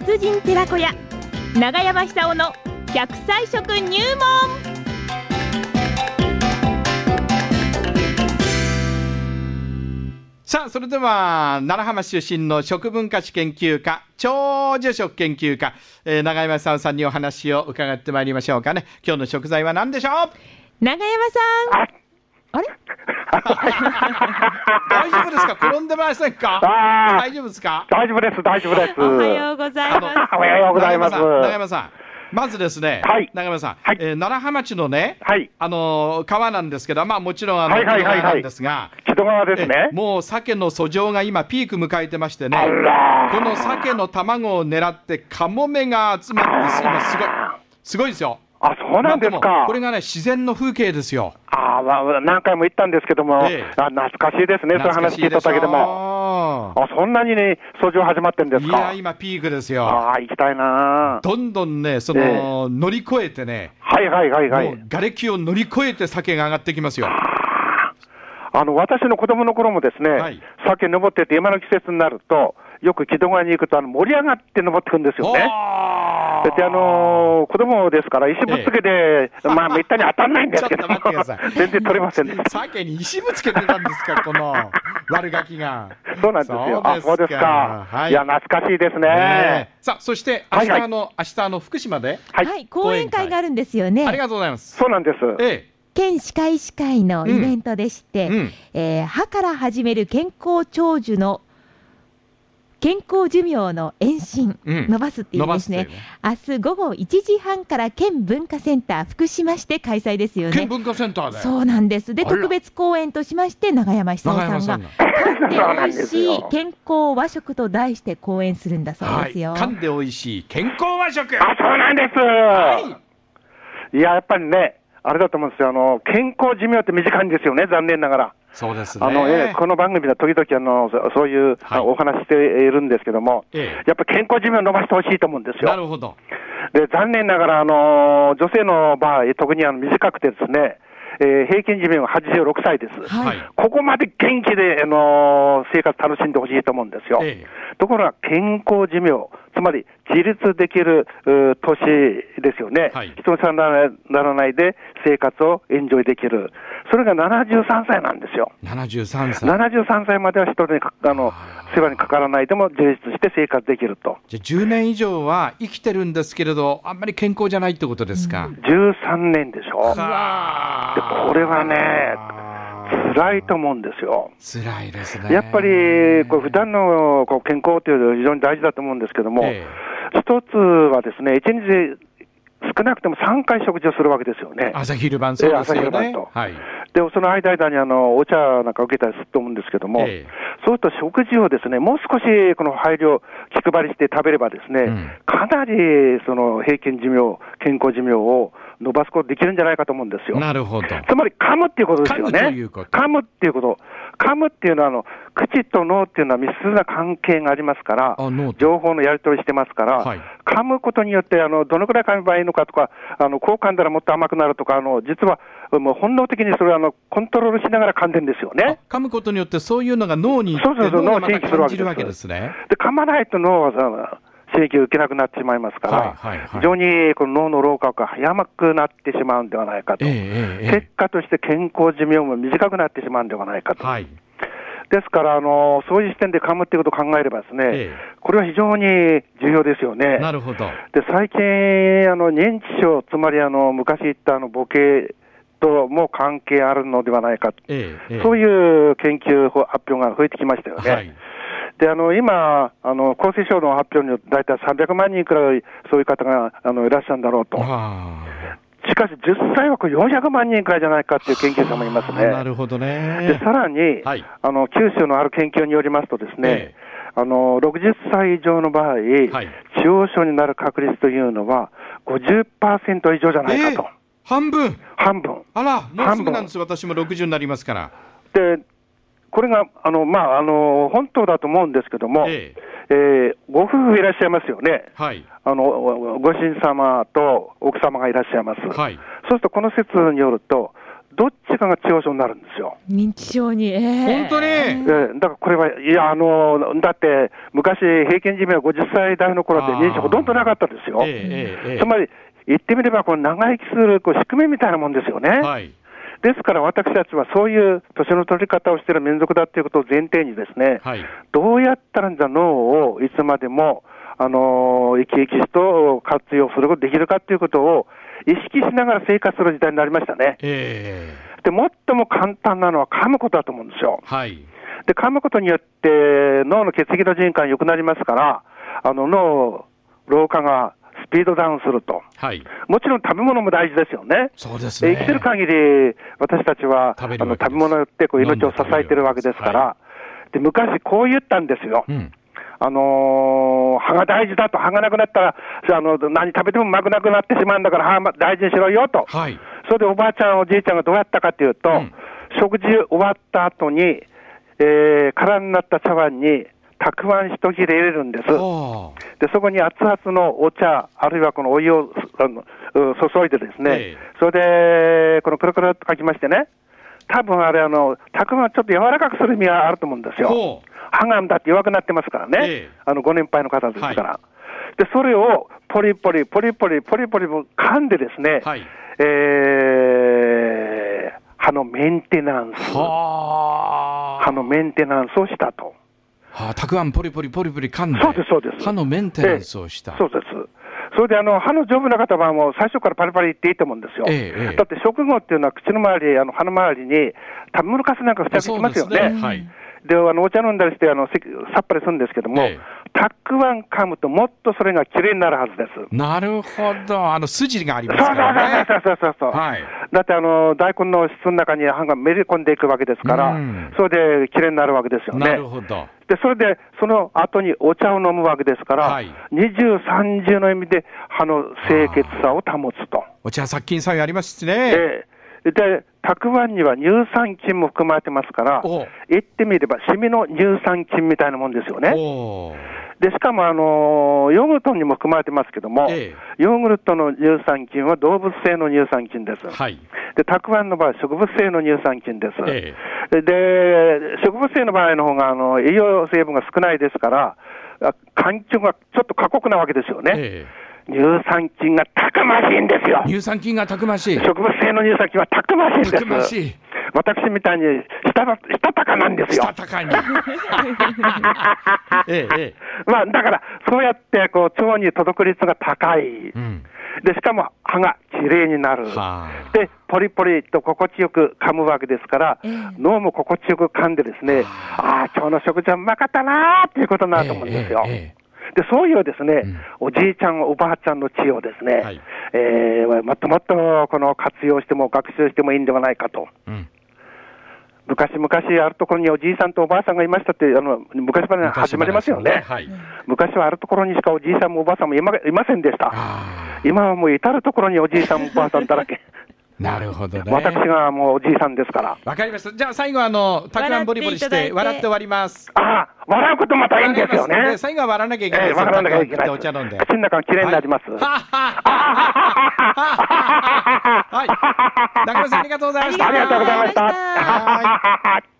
達人寺子屋長山久夫の100歳食入門さあ、それでは、奈良浜出身の食文化史研究家、長寿食研究家、えー、長山さんさんにお話を伺ってまいりましょうかね。今日の食材は何でしょう？長山さん。あれ？大丈夫ですか？転んでませんか？大丈夫ですか？大丈夫です、大丈夫です。おはようございます。おはようございます。長山さん。まずですね、はい、長山さん、はいえー、奈良浜町のね、はい、あの川なんですけど、まあ、もちろんあの、はいはいはいはい、なんですが、木戸川ですね。もう鮭の遡上が今、ピーク迎えてましてね、この鮭の卵を狙って、カモメが集まって、今、すごい、すごいですよ。あ、そうなんですか。まあ、これがね、自然の風景ですよ。あ、まあ、何回も言ったんですけども、ええ、あ懐かしいですね、そういう話聞いただけでも。あ、そんなにね、操縦始まってんですかいや、今、ピークですよ。ああ、行きたいなどんどんね、その、えー、乗り越えてね、はいはいはいはい。瓦礫を乗り越えて酒が上がってきますよ。あの私の子供の頃もですね、はい、酒登ってて、今の季節になると、よく木戸川に行くと、あの盛り上がって登ってくんですよね。で、あのー、子供ですから、石ぶつけで、ええ、まあ、めったに当たらないんですけど、全然取れませんでした。鮭に石ぶつけてたんですか、この悪ガキが。そうなんですよ。あ、そうですか。はい、いや、懐かしいですね。ねさあ、そして、明日の、はいはい、明日の福島で、はい、はい、講演会があるんですよね。ありがとうございます。そうなんです。ええ県歯科医師会のイベントでして、うんうん、えー、歯から始める健康長寿の健康寿命の延伸、うん、伸ばすっていうですね、明日午後1時半から県文化センター福島市で開催ですよね。県文化センターでそうなんです。で、特別公演としまして、永山久夫さんが、噛んでおいしい健康和食と題して講演するんだそうですよ。はい、噛んでおいしい健康和食。あ、そうなんです。はい、いや、やっぱりね、あれだと思うんですよ、あの健康寿命って短いんですよね、残念ながら。そうですね、あのえこの番組では時々あのそういう、はい、お話しているんですけども、ええ、やっぱ健康寿命を伸ばしてほしいと思うんですよ。なるほど。で残念ながらあの、女性の場合、特にあの短くてですね、えー、平均寿命は86歳です、はい、ここまで元気で、あのー、生活楽しんでほしいと思うんですよ。ええ、ところが健康寿命、つまり自立できる年ですよね、はい、人にならないで生活をエンジョイできる、それが73歳なんですよ。73歳 ,73 歳までは人にあの世話にかからないでも自立して生活できると。じゃ10年以上は生きてるんですけれど、あんまり健康じゃないってことですか。うん、13年でしょ。でこれはね、辛いと思うんですよ。辛いですね。やっぱり、こう普段のこう健康というのは非常に大事だと思うんですけども、ええ、一つはですね、一日少なくても3回食事をするわけですよね。朝昼晩そうですよね。朝昼晩と。はい。で、その間々にあのお茶なんか受けたりすると思うんですけども、えそうすると食事をですね、もう少しこの配慮、気配りして食べればですね、うん、かなりその平均寿命、健康寿命を伸ばすことできるんじゃないかと思うんですよ。なるほど。つまり噛むっていうことですよね。噛むっていうこと。噛むっていうのはあの、口と脳っていうのは密接な関係がありますから、情報のやり取りしてますから、はい、噛むことによってあの、どのくらい噛めばいいのかとか、あのこう噛んだらもっと甘くなるとか、あの実はもう本能的にそれはあのコントロールしながら噛んでるんですよね。噛むことによって、そういうのが脳にそうそうそう脳を刺激するわけですね。で噛まないと脳は刺激を受けなくなってしまいますから、はいはいはい、非常にこの脳の老化が早くなってしまうんではないかと、えーえー、結果として健康寿命も短くなってしまうんではないかと。はいですから、あのそういう視点で噛むっていうことを考えればですね、ええ、これは非常に重要ですよね。なるほど。で、最近、あの認知症、つまりあの昔言ったあの母系とも関係あるのではないか、ええ、そういう研究発表が増えてきましたよね。はいであの今、あの厚生省の発表によって、大体300万人くらいそういう方があのいらっしゃるんだろうと。しかし、10歳枠400万人くらいじゃないかっていう研究者もいますね。なるほどね。で、さらに、はい、あの、九州のある研究によりますとですね、えあの、60歳以上の場合、はい、中央症になる確率というのは50%以上じゃないかと。えー、半分半分。あら、もうすぐなんです、私も60になりますから。で、これが、あの、まあ、あの、本当だと思うんですけども、えええー、ご夫婦いらっしゃいますよね。はい。あの、ご主人様と奥様がいらっしゃいます。はい。そうすると、この説によると、どっちかが痴呆症になるんですよ。認知症に、えー、本当に、えー、だからこれは、いや、あのだって、昔、平均寿命は50歳代の頃って認知症ほとんどなかったですよ。えーえー、つまり、言ってみれば、この長生きするこう仕組みみたいなもんですよね。はいですから私たちはそういう年の取り方をしている民族だということを前提にですね、はい、どうやったら脳をいつまでも、あのー、生き生きと活用することができるかということを意識しながら生活する時代になりましたね。えー、で、最も簡単なのは噛むことだと思うんですよ。はい。で、噛むことによって脳の血液の循環良くなりますから、あの脳、老化がスピードダウンすると、はい、もちろん食べ物も大事ですよね、そうですね。生きてる限り、私たちは食べあの食べ物によってこう命を支えてるわけですから、はい、で昔、こう言ったんですよ。うん。あのー、歯が大事だと、歯がなくなったら、あの何食べてもうまくなくなってしまうんだから、歯大事にしろよと、はい、それでおばあちゃん、おじいちゃんがどうやったかというと、うん、食事終わった後に、えー、空になった茶碗に、たくあん一切れ入れるんです。で、そこに熱々のお茶、あるいはこのお湯をあの注いでですね、えー、それで、このくるくるっとかきましてね、多分あれ、あの、たくあんちょっと柔らかくする意味があると思うんですよ。歯がだって弱くなってますからね、えー、あのご年配の方ですから。はい、で、それをポリポリ、ポリポリ、ポリポリ噛んでですね、はい、えー、歯のメンテナンス、歯のメンテナンスをしたと。はあ、たくあんポリポリポリポリ噛んで、そうです、そうです。歯のメンテナンスをした。そうです。それであの歯の丈夫な方は、もう最初からパリパリいっていいと思うんですよ。ええ、だって食後っていうのは、口の周り、あの歯の周りに、食べ物かすなんか付着しますよね。ねはい、であのお茶飲んだりしてあの、さっぱりするんですけども、えたくあん噛むと、もっとそれがきれいになるはずです。なるほど、あの筋がありますからね。そうそうそうそうそう、はい、だってあの大根の質の中に歯がめり込んでいくわけですから、うん、それできれいになるわけですよね。なるほどでそれで、その後にお茶を飲むわけですから、はい、二重、三重の意味で歯の清潔さを保つと。お茶殺菌作用ありますしね。えーで、たくあんには乳酸菌も含まれてますから、言ってみれば、シミの乳酸菌みたいなもんですよね。で、しかも、あのヨーグルトにも含まれてますけども、ええ、ヨーグルトの乳酸菌は動物性の乳酸菌です。はい、で、たくあんの場合、植物性の乳酸菌です。え、で、植物性の場合の方があが、栄養成分が少ないですから、環境がちょっと過酷なわけですよね。乳酸菌がたくましいんですよ。乳酸菌がたくましい。植物性の乳酸菌はたくましいんです。たくましい。私みたいにしたしたたかなんですよ。したたかに。ええ、まあ、だから、そうやってこう腸に届く率が高い、うん、でしかも歯がきれいになる、でポリポリと心地よく噛むわけですから、えー、脳も心地よく噛んで、ですねああ、今日の食事はうまかったなーっていうことになると思うんですよ。えーえーでそういうですね、うん、おじいちゃん、おばあちゃんの知恵をですね、はい、えー、もっともっとこの活用しても、学習してもいいんではないかと。うん。昔々あるところにおじいさんとおばあさんがいましたって、あの昔話始まりますよね、ね。はい、昔はあるところにしかおじいさんもおばあさんもいまいませんでした、今はもう至るところにおじいさん、おばあさんだらけ。なるほどね。私がもうおじいさんですから。わかりました。じゃあ最後あの、たくあんボリボリして笑って終わります。ああ、笑うことまたいいんですよね。最後は笑わなきゃいけないです。笑わなきゃいけない。お茶飲んで。口の中がきれいになります。はい。中村さんありがとうございました。ありがとうございました。はい。